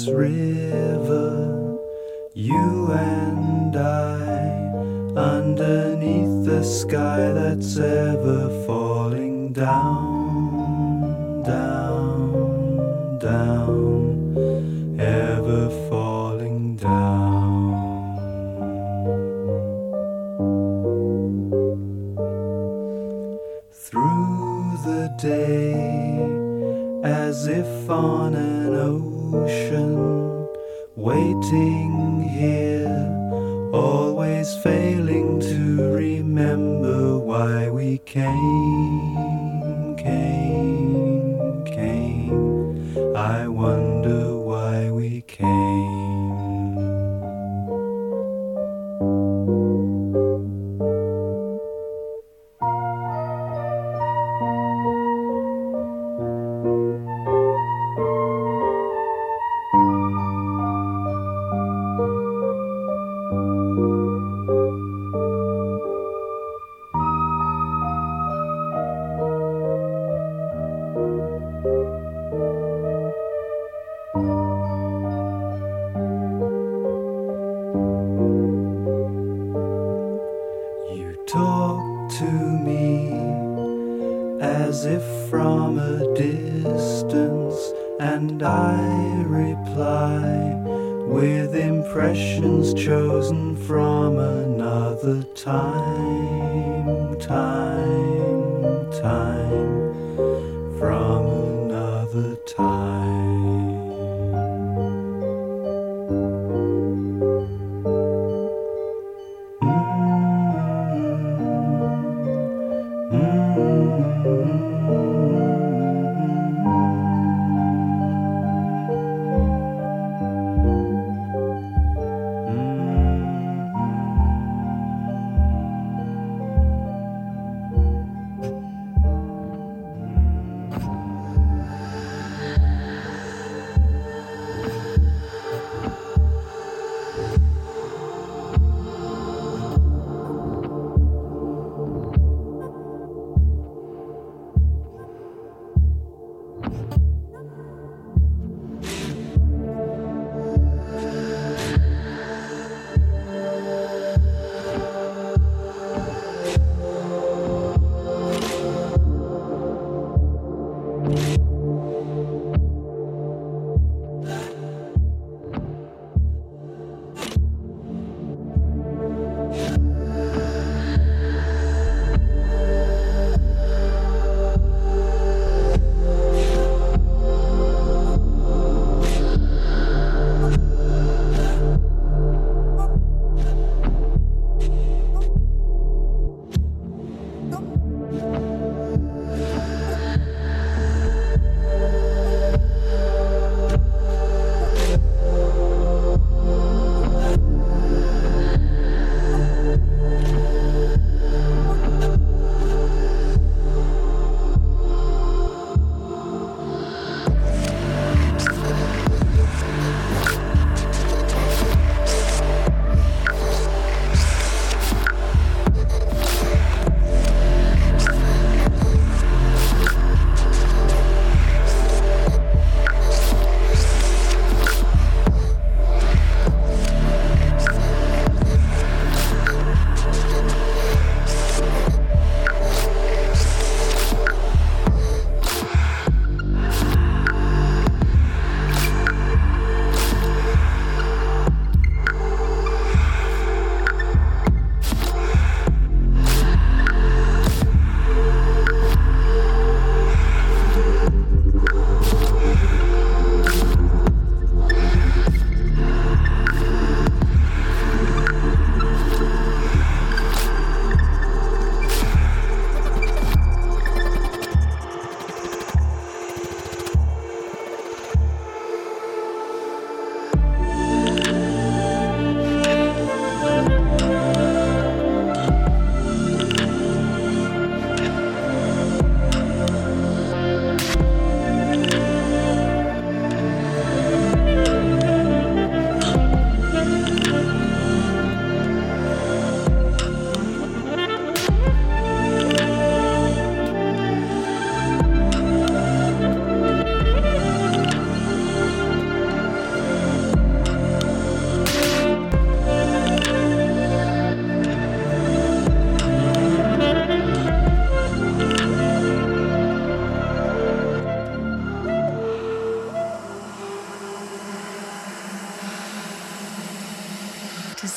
is real. waiting here, always failing to remember why we came, came, came. I wonder.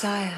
Messiah.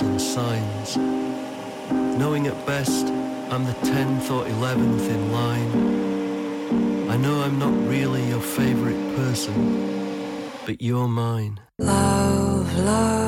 and signs. Knowing at best I'm the tenth or eleventh in line. I know I'm not really your favorite person, but you're mine. Love, love.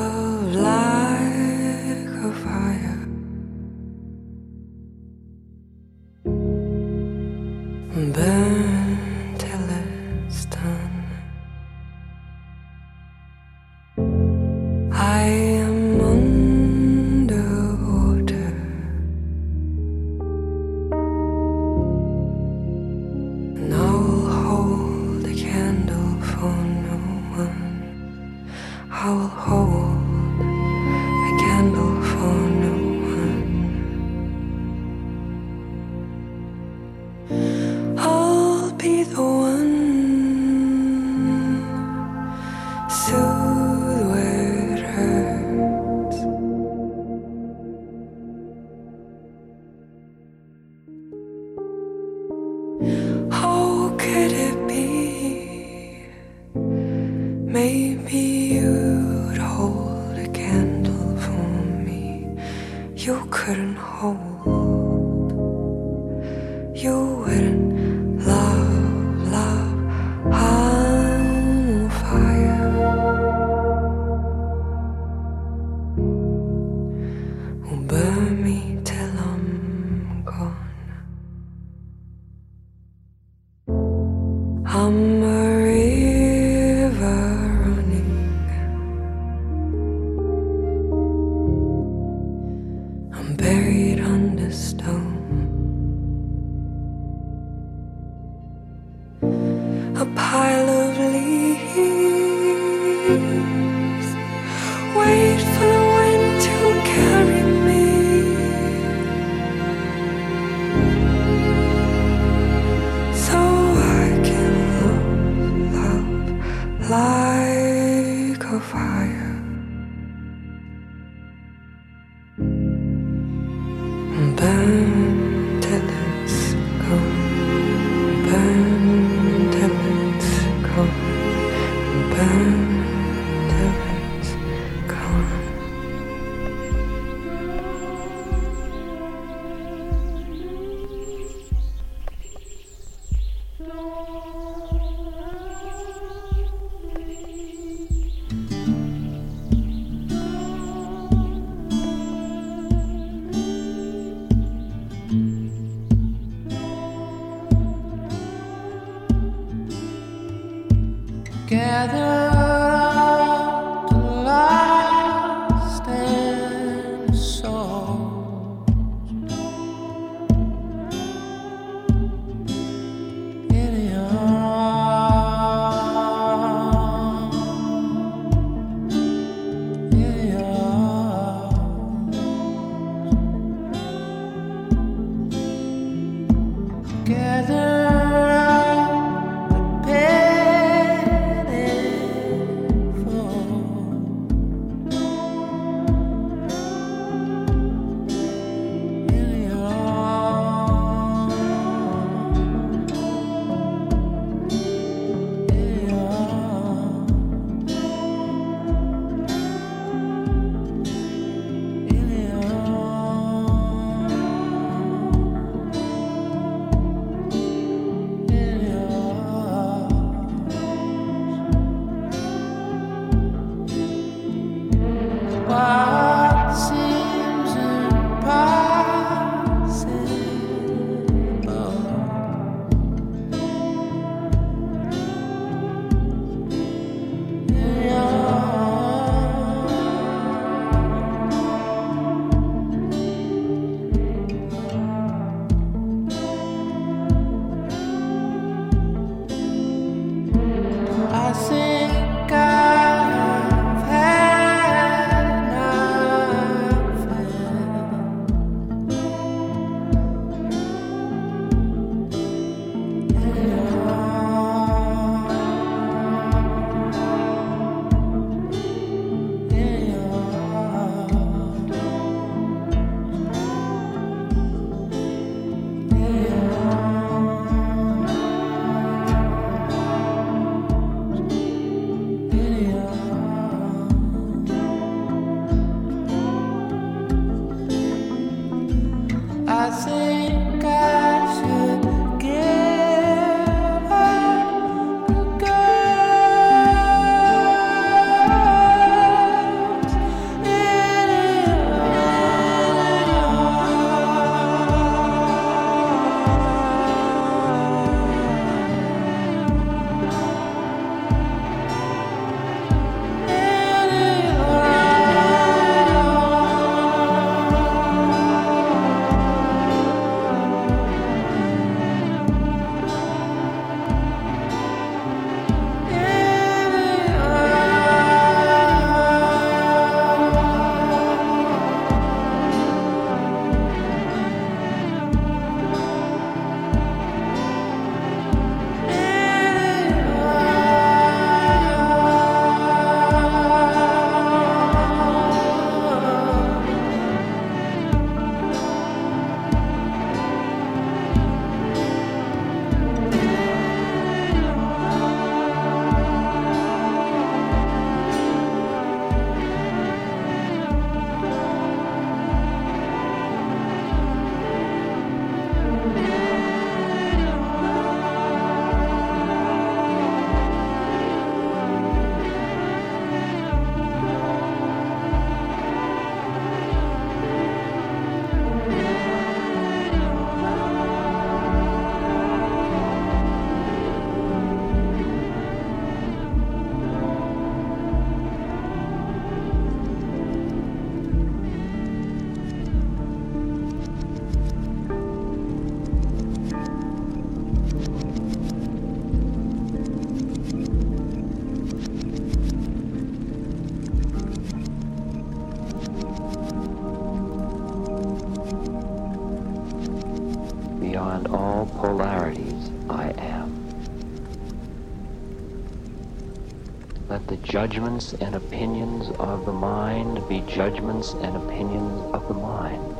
Judgments and opinions of the mind be judgments and opinions of the mind.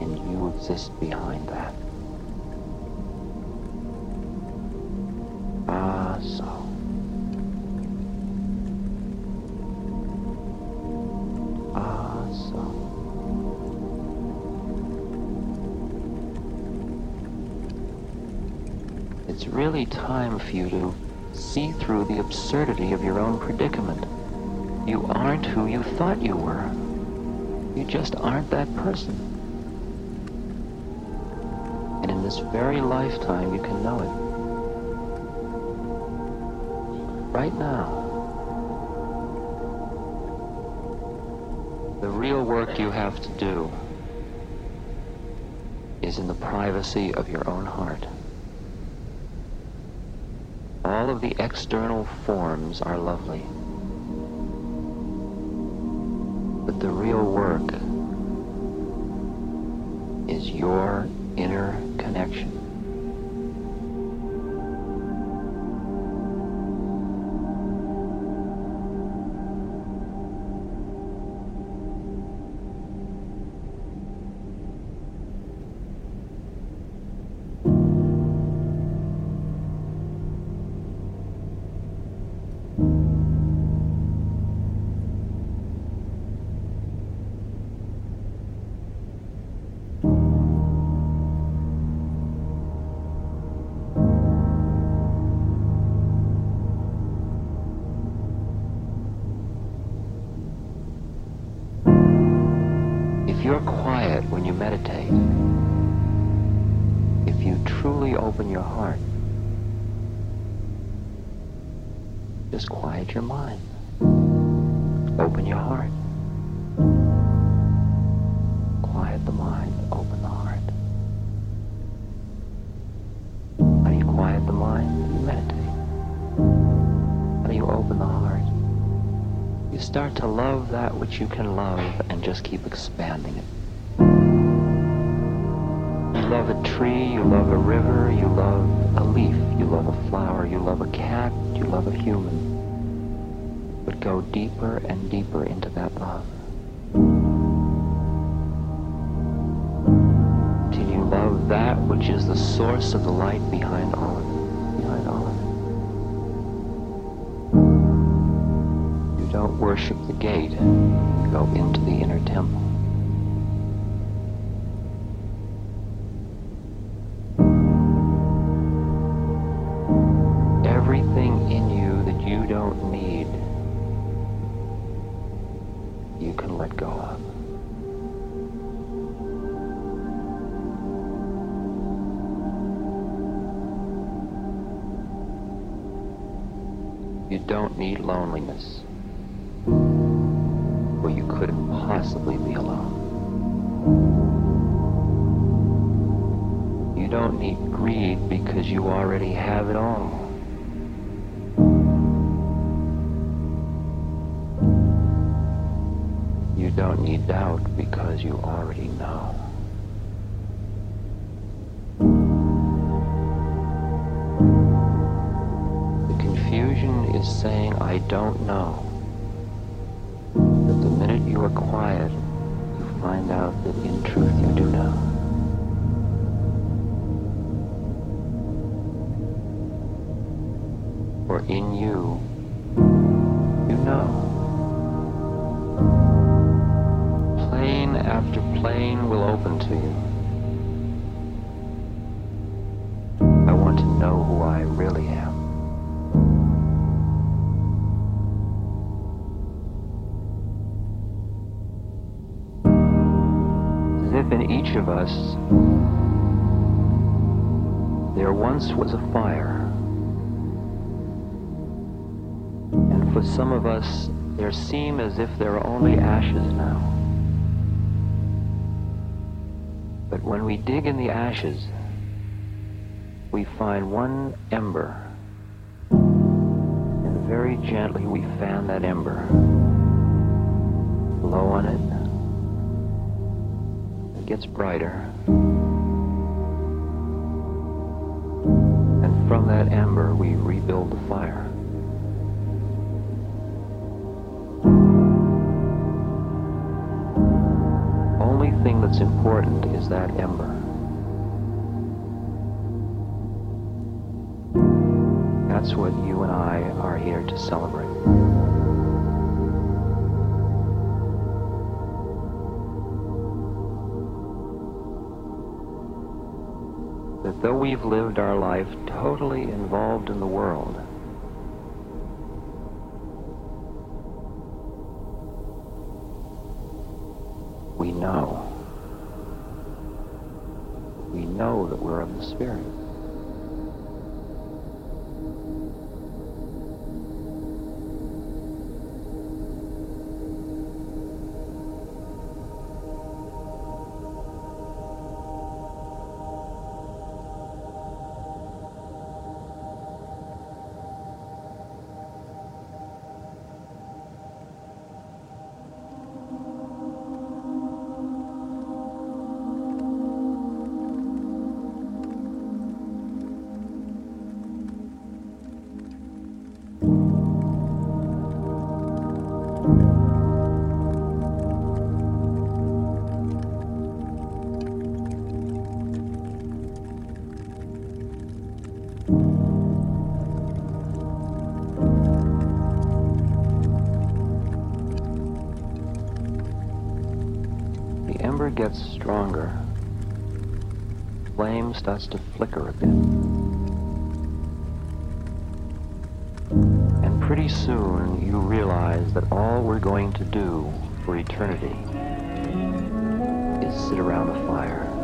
And you exist behind that. Ah, so. Ah. It's really time for you to see through the absurdity of your own predicament. You aren't who you thought you were. You just aren't that person. And in this very lifetime, you can know it. Right now. The real work you have to do is in the privacy of your own heart. All of the external forms are lovely. That you can love and just keep expanding it. You love a tree, you love a river, you love a leaf, you love a flower, you love a cat, you love a human. But go deeper and deeper into that love. Till you love that which is the source of the light behind all of it. Worship the gate, need, you can let go of. You don't need loneliness, or you couldn't possibly be alone. You don't need greed because you already have it all. Doubt because you already know. The confusion is saying, I don't know. If there are only ashes now. But when we dig in the ashes, we find one ember. And very gently we fan that ember. Blow on it. It gets brighter. And from that ember we rebuild the fire. That's important is that ember. That's what you and I are here to celebrate. That though we've lived our life totally involved in the world, starts to flicker a bit. And pretty soon you realize that all we're going to do for eternity is sit around a fire.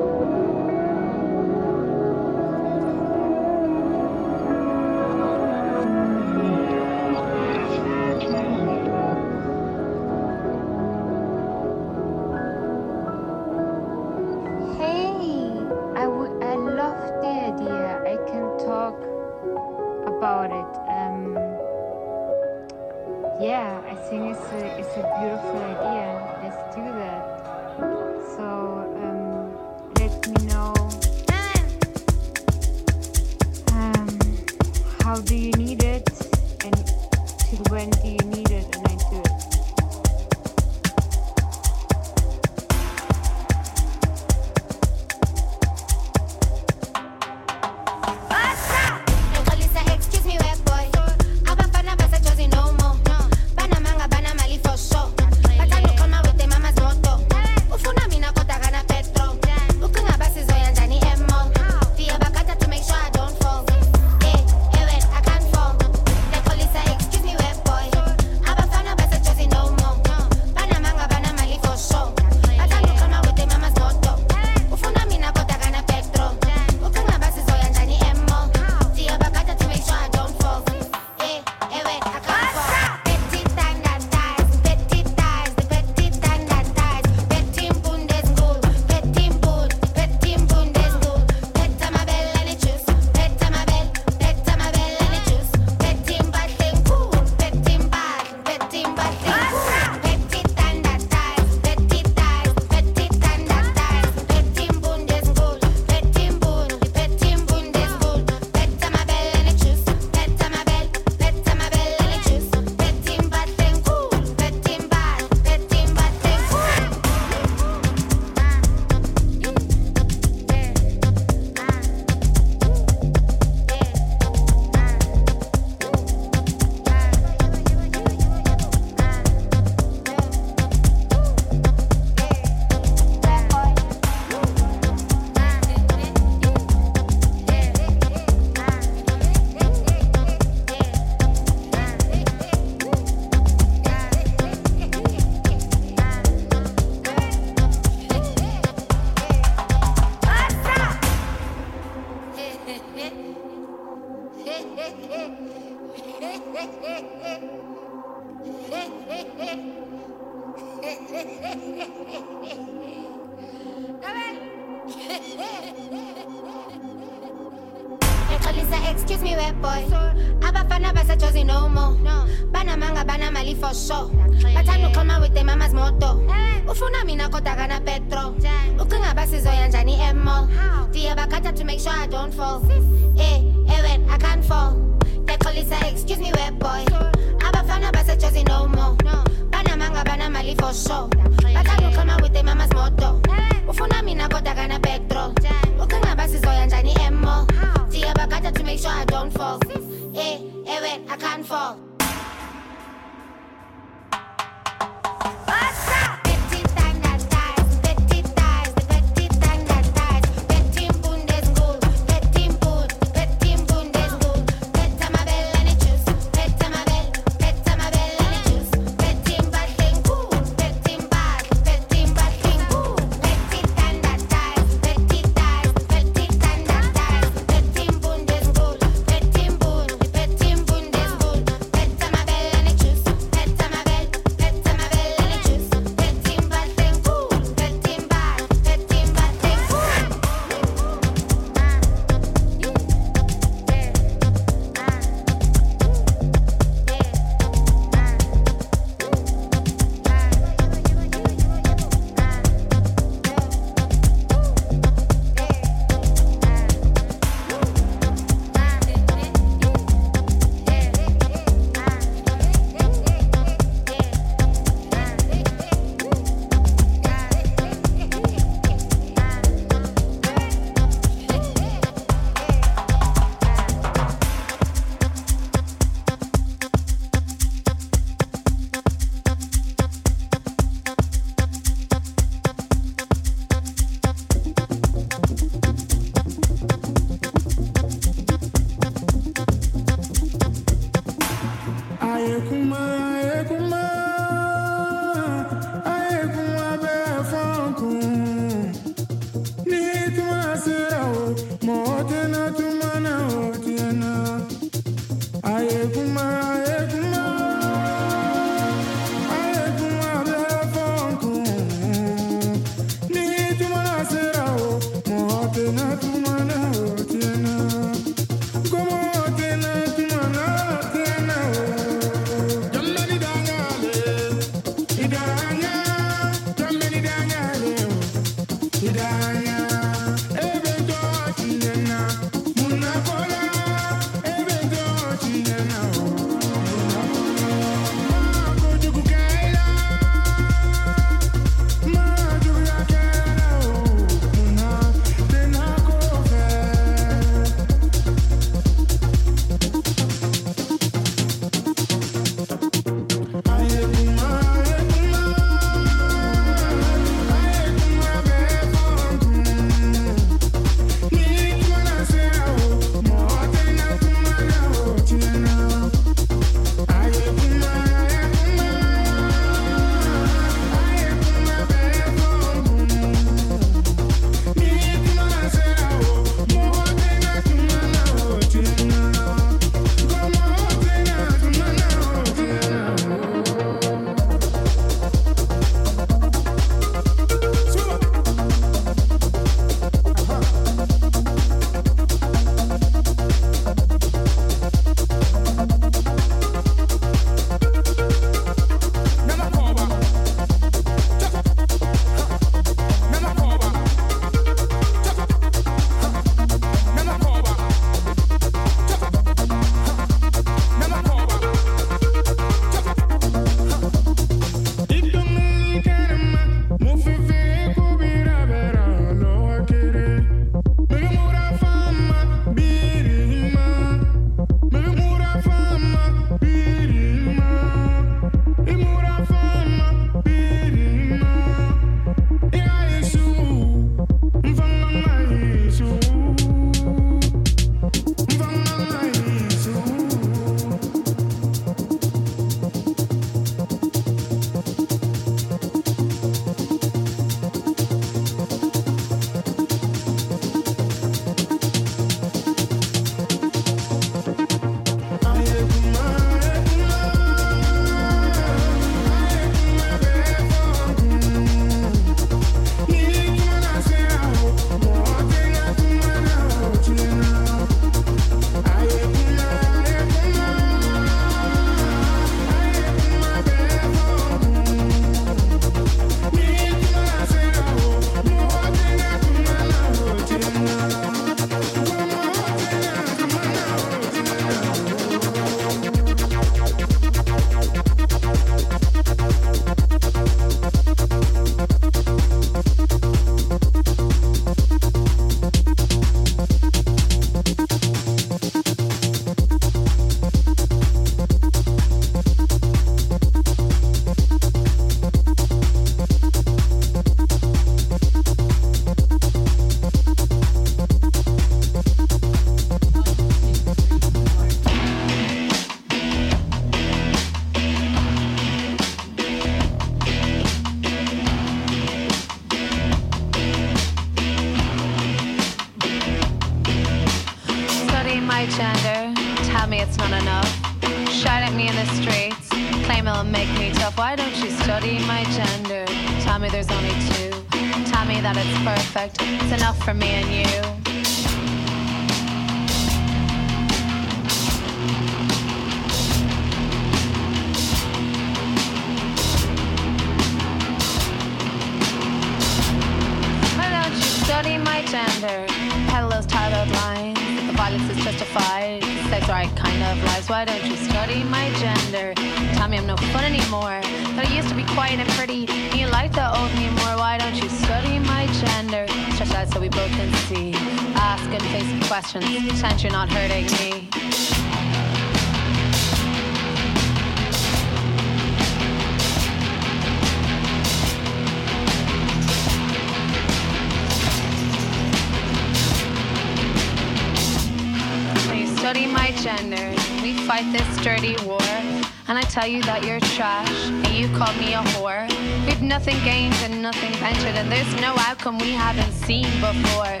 seen before.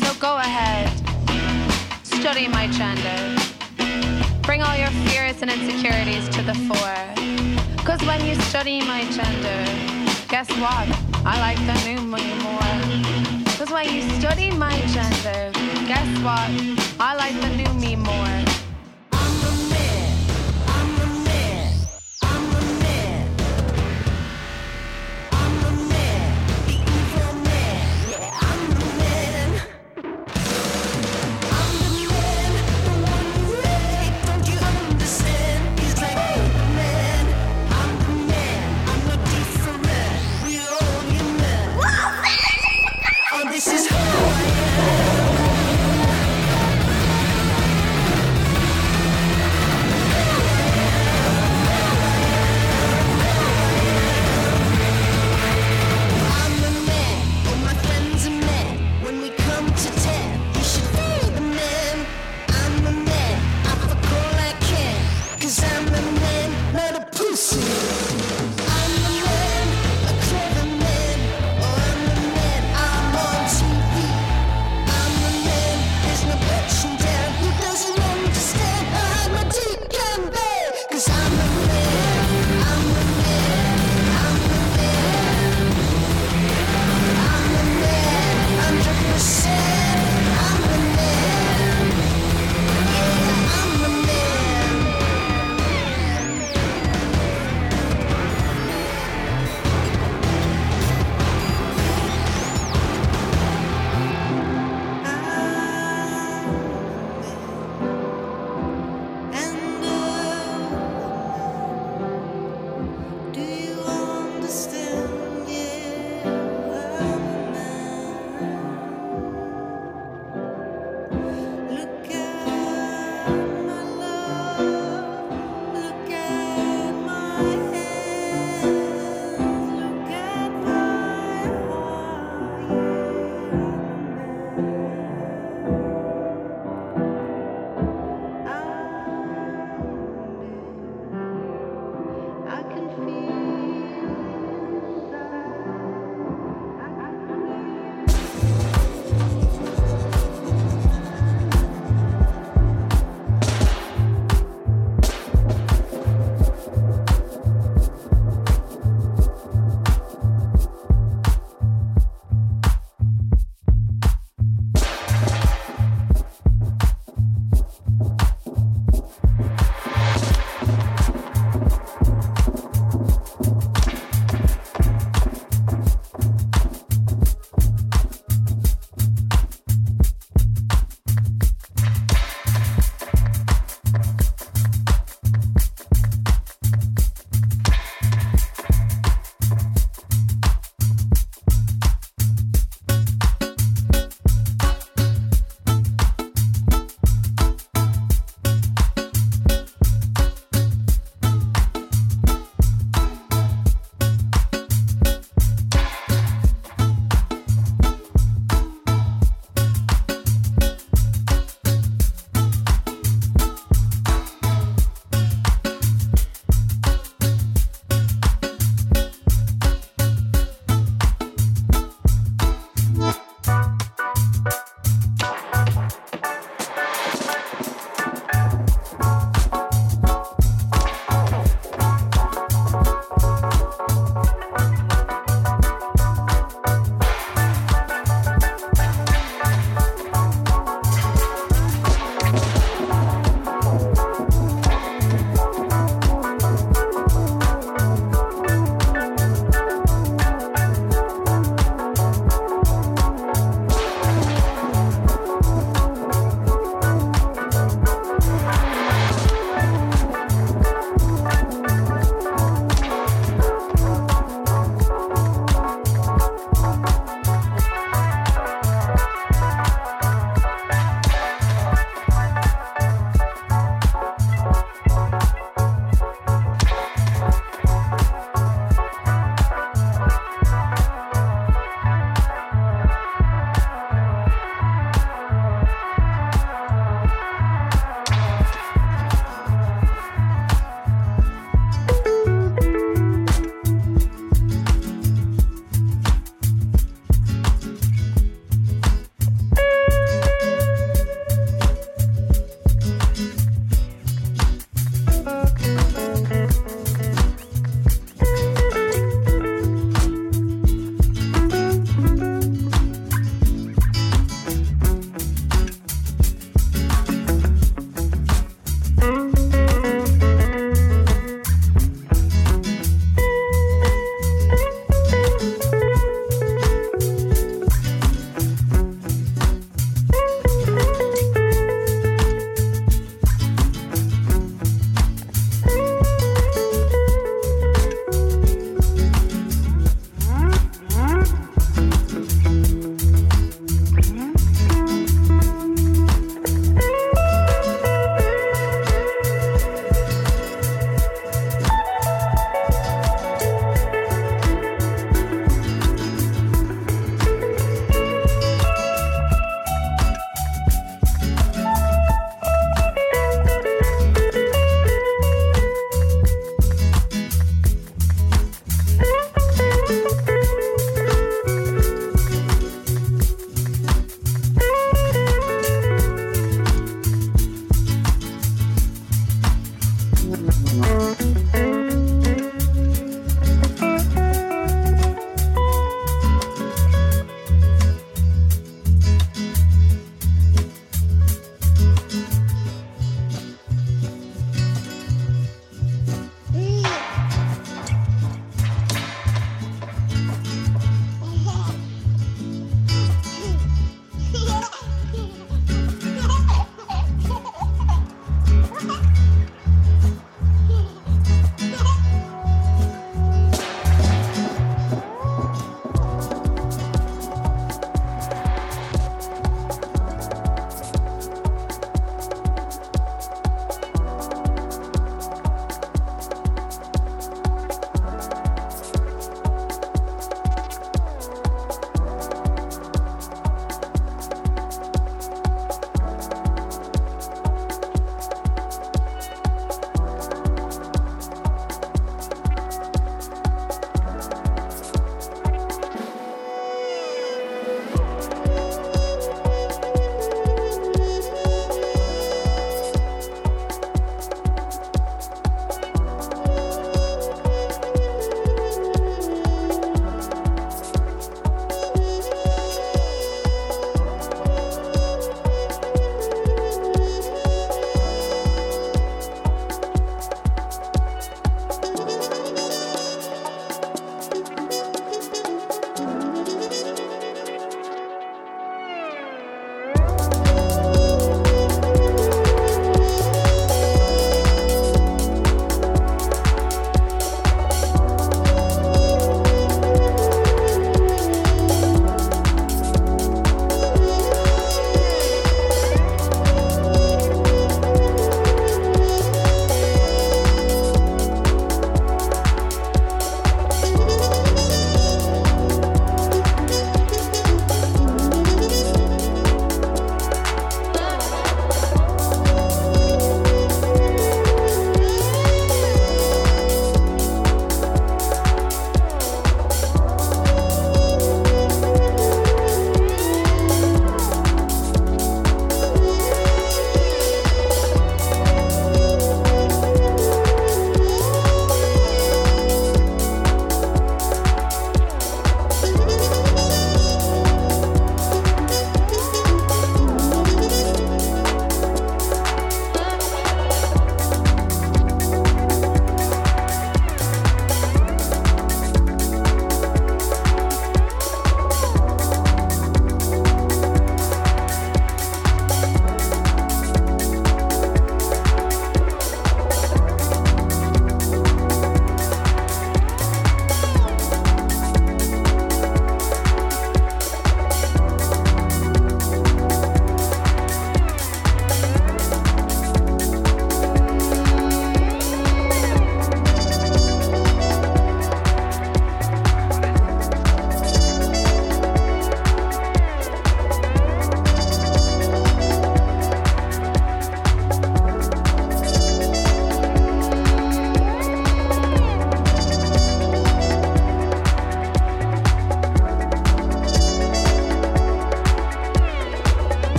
So go ahead, study my gender. Bring all your fears and insecurities to the fore. Cause when you study my gender, guess what? I like them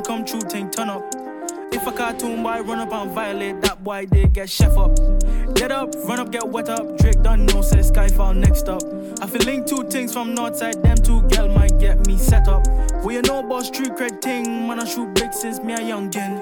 come true, tank turn up. If a cartoon boy run up and violate, that boy they get chef up. Get up, run up, get wet up. Drake done know, say Skiifall next up. I feel link two things from Northside, them two girl might get me set up. We you know about street cred thing, man I shoot big since me a youngin'.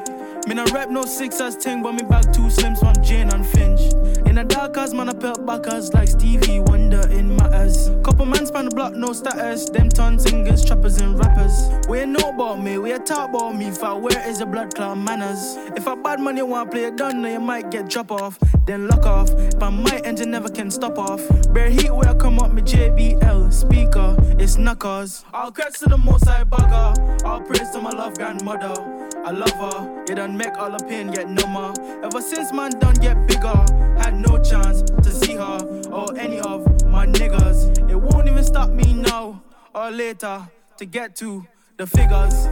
Me no rap no sixers thing, but me back two slims from Jane and Finch. In the dark as man I pelt backers like Stevie Wonder in my ass. Couple man span the block, no status. Them ton singers, trappers and rappers. We ain't know about me, we talk about me. If I wear is a blood clot manners. If I bad money want play it done, then you might get drop off, then lock off. But my engine never can stop off. Bare heat where I come up, me JBL speaker, it's knuckles. All credits to the most I bugger. All praise to my love grandmother. I love her, you done make all the pain get number. Ever since man done get bigger, had no chance to see her or any of my niggas. It won't even stop me now or later to get to the figures.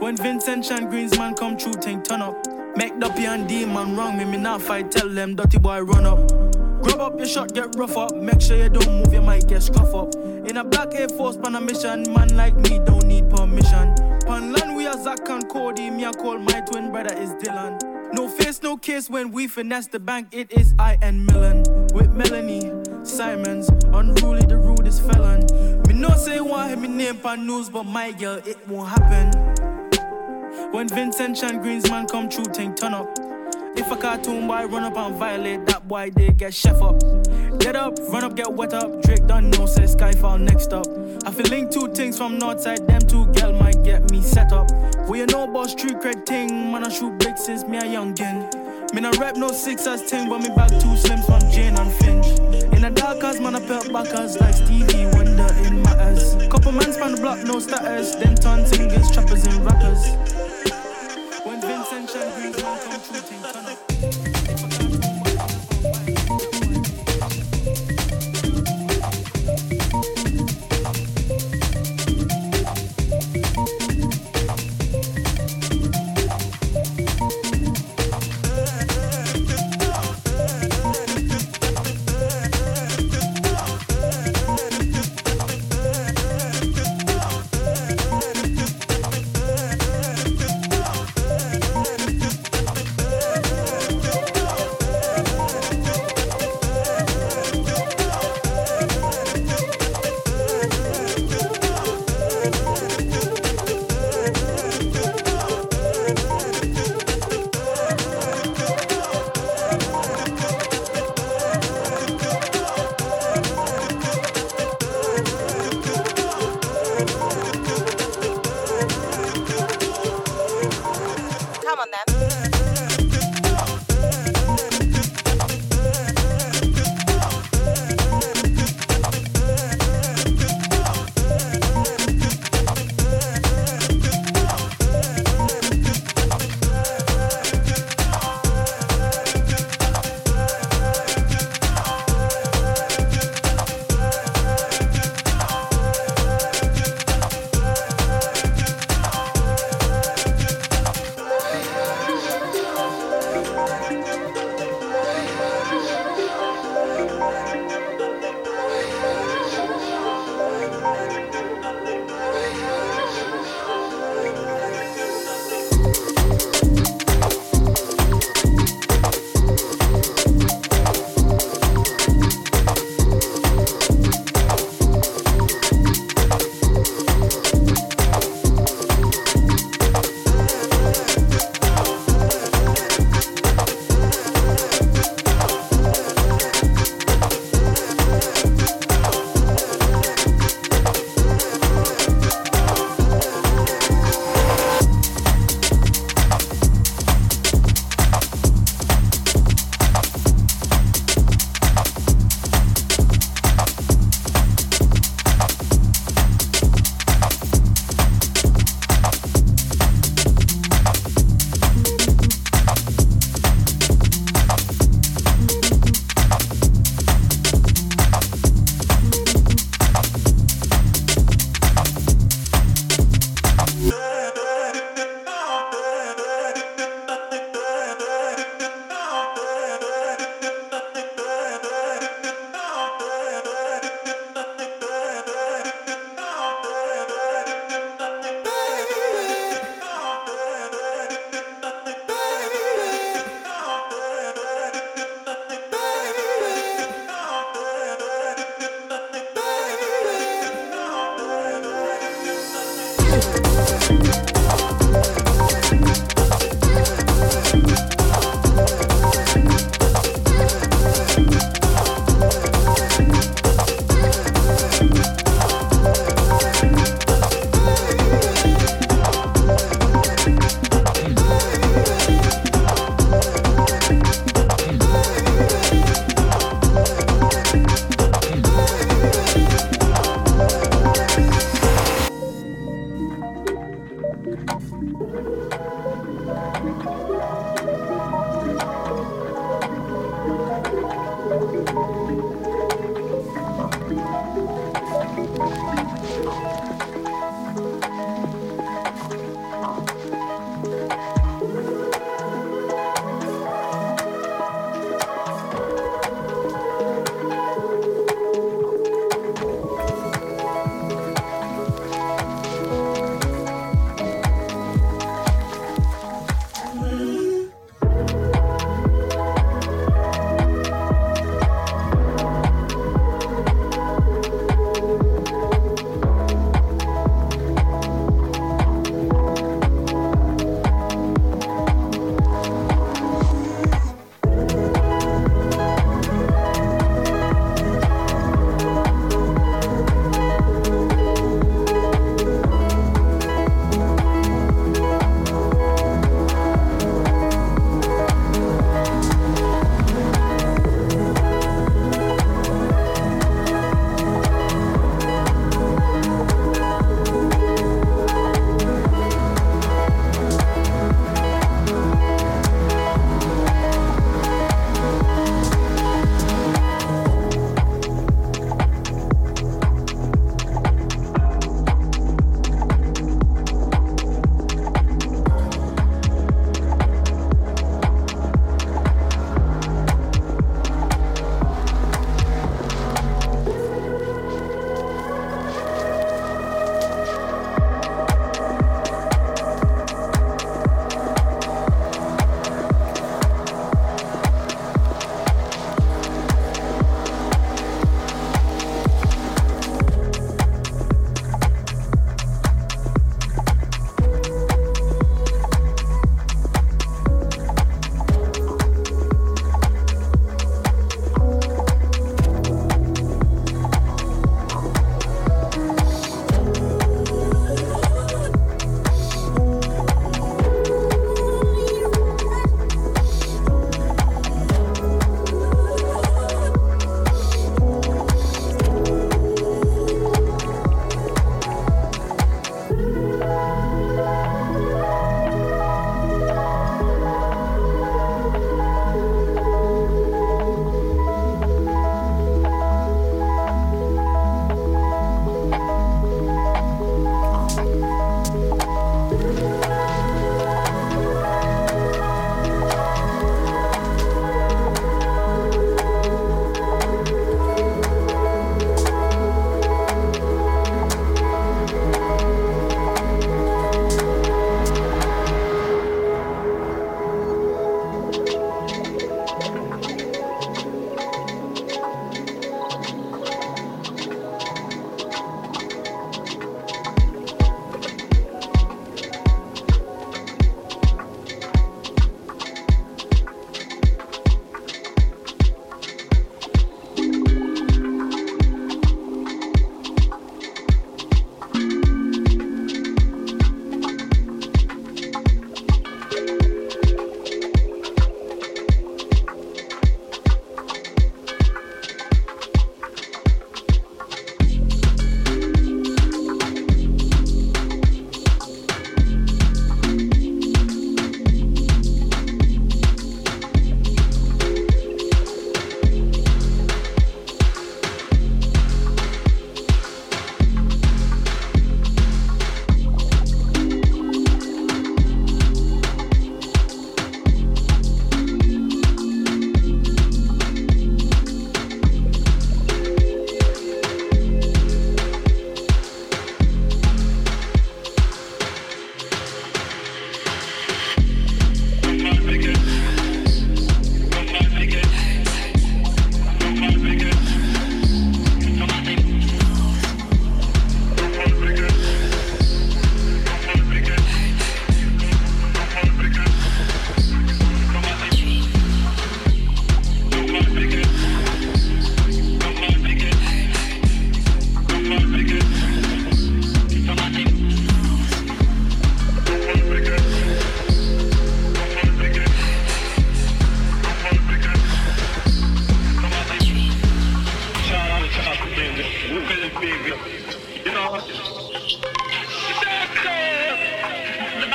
When Vincent and Green's man come true, tank turn up. Make Duppy and D man wrong me, me not fight, tell them dirty boy run up. Grab up your shot, get rough up. Make sure you don't move, you might get scruff up. In a black Air Force pan a mission, man like me don't need permission. Pan land are Zach and Cody, me I call my twin brother is Dylan. No face, no case when we finesse the bank. It is I and Millen with Melanie Simons, unruly, the rudest felon. Me no say want him me name pan news, but my girl, it won't happen. When Vincent and Green's man come true, tank turn up. If a cartoon boy run up and violate, that boy they get chef up. Get up, run up, get wet up. Drake done know, say Skiifall next up. I feel link two things from Northside, them two girl might get me set up. We you know about street cred thing, man I shoot big since me a youngin'. Me no rap no sixers thing, but me back two slims from Jane and Finch. In the dark as man I pelt backers like Stevie Wonder in matters. Couple man span the block, no status. Them ton singers, trappers and rappers. When Vincent and Green's man come true,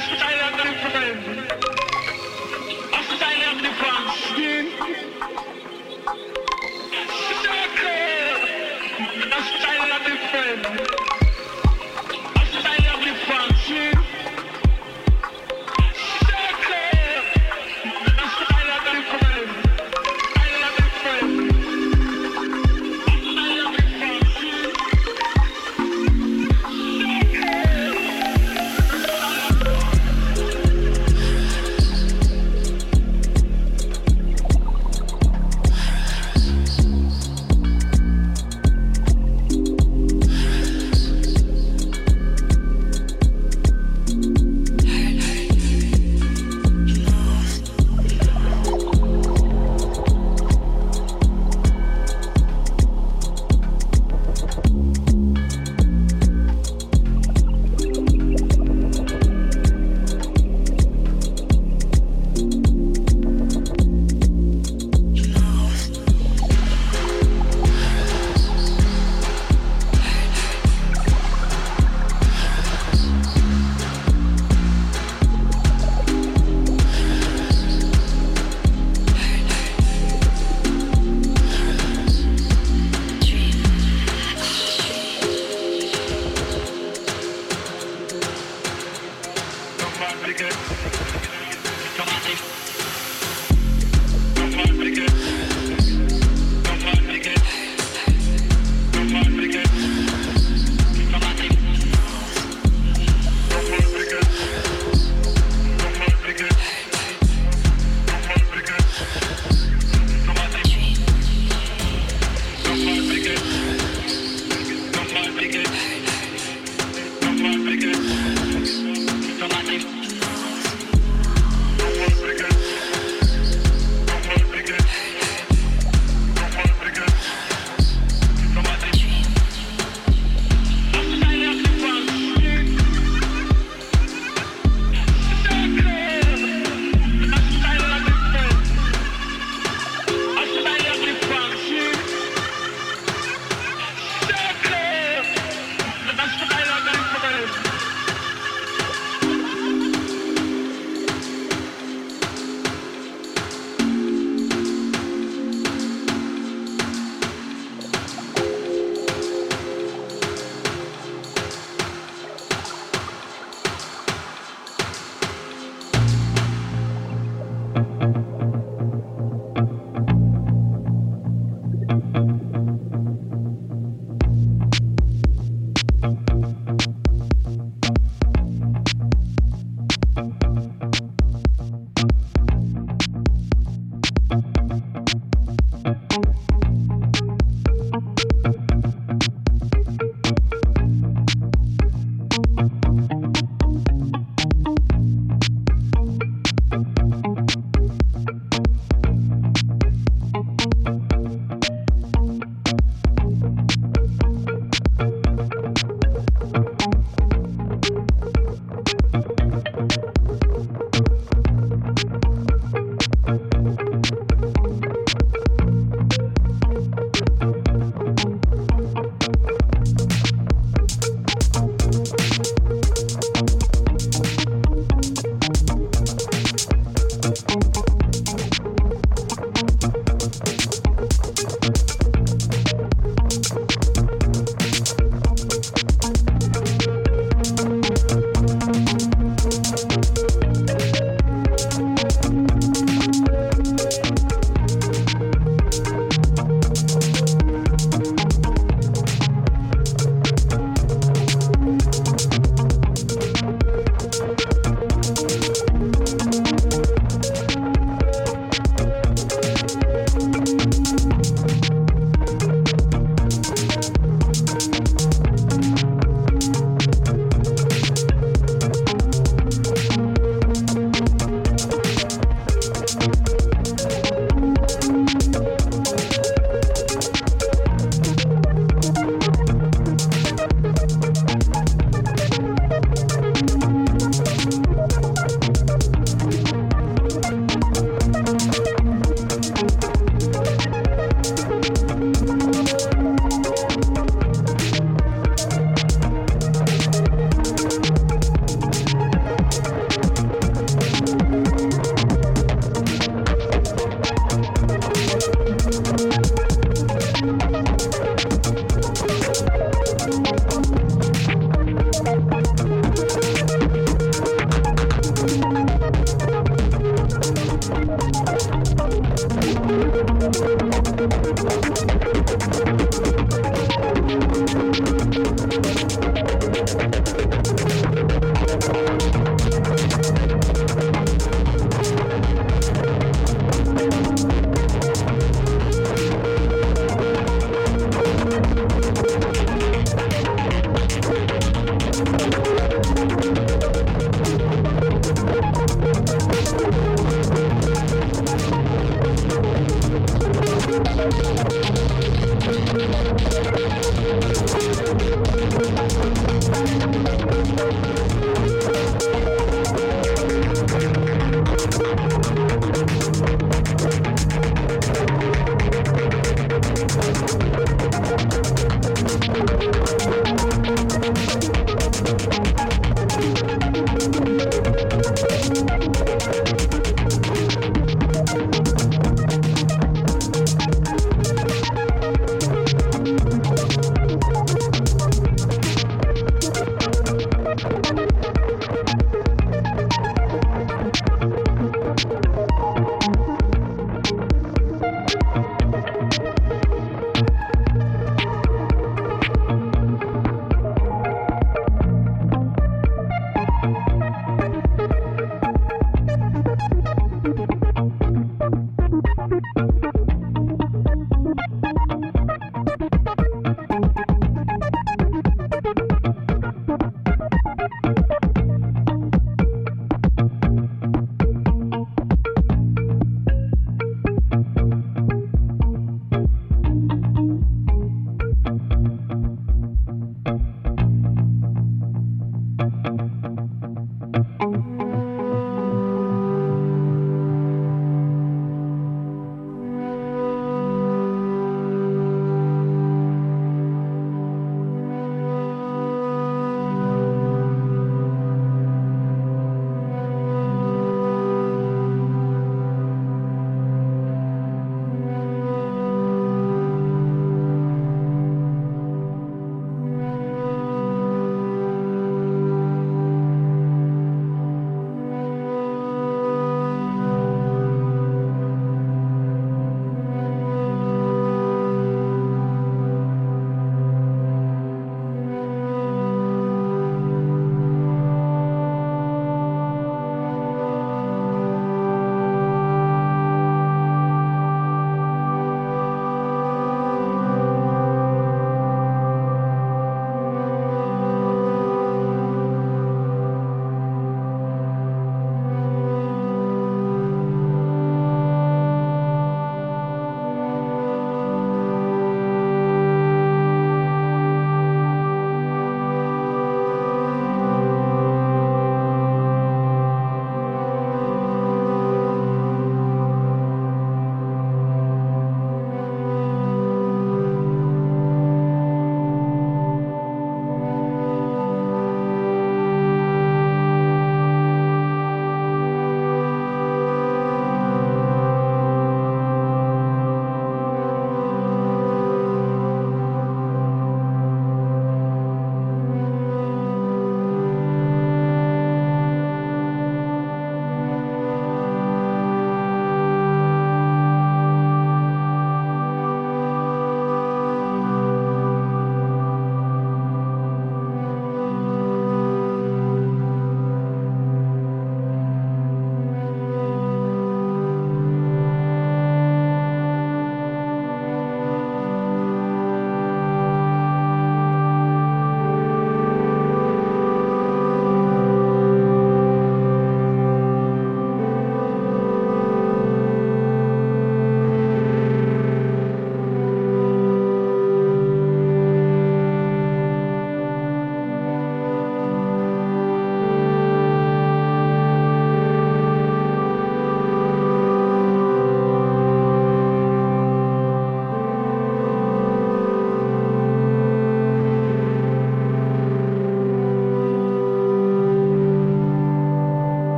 I and the Implements.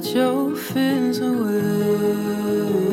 Fight your fears away.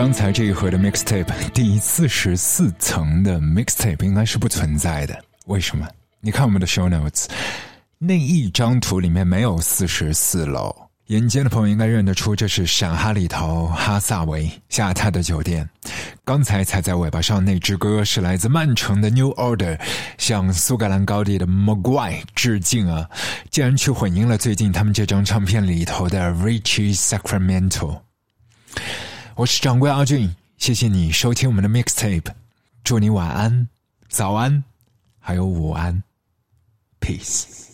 刚才这一盒的 mixtape 第四十四层的 mixtape 应该是不存在的。为什么？你看我们的 show notes，那一张图里面没有四十四楼。眼尖的朋友应该认得出，这是闪哈里头哈萨维下榻的酒店。刚才踩在尾巴上那支歌是来自曼城的 New Order，向苏格兰高地的 Mogwai 致敬啊！竟然去混音了最近他们这张唱片里头的 Richie Sacramento。我是掌柜阿俊，谢谢你收听我们的 Mixtape，祝你晚安、早安，还有午安，Peace。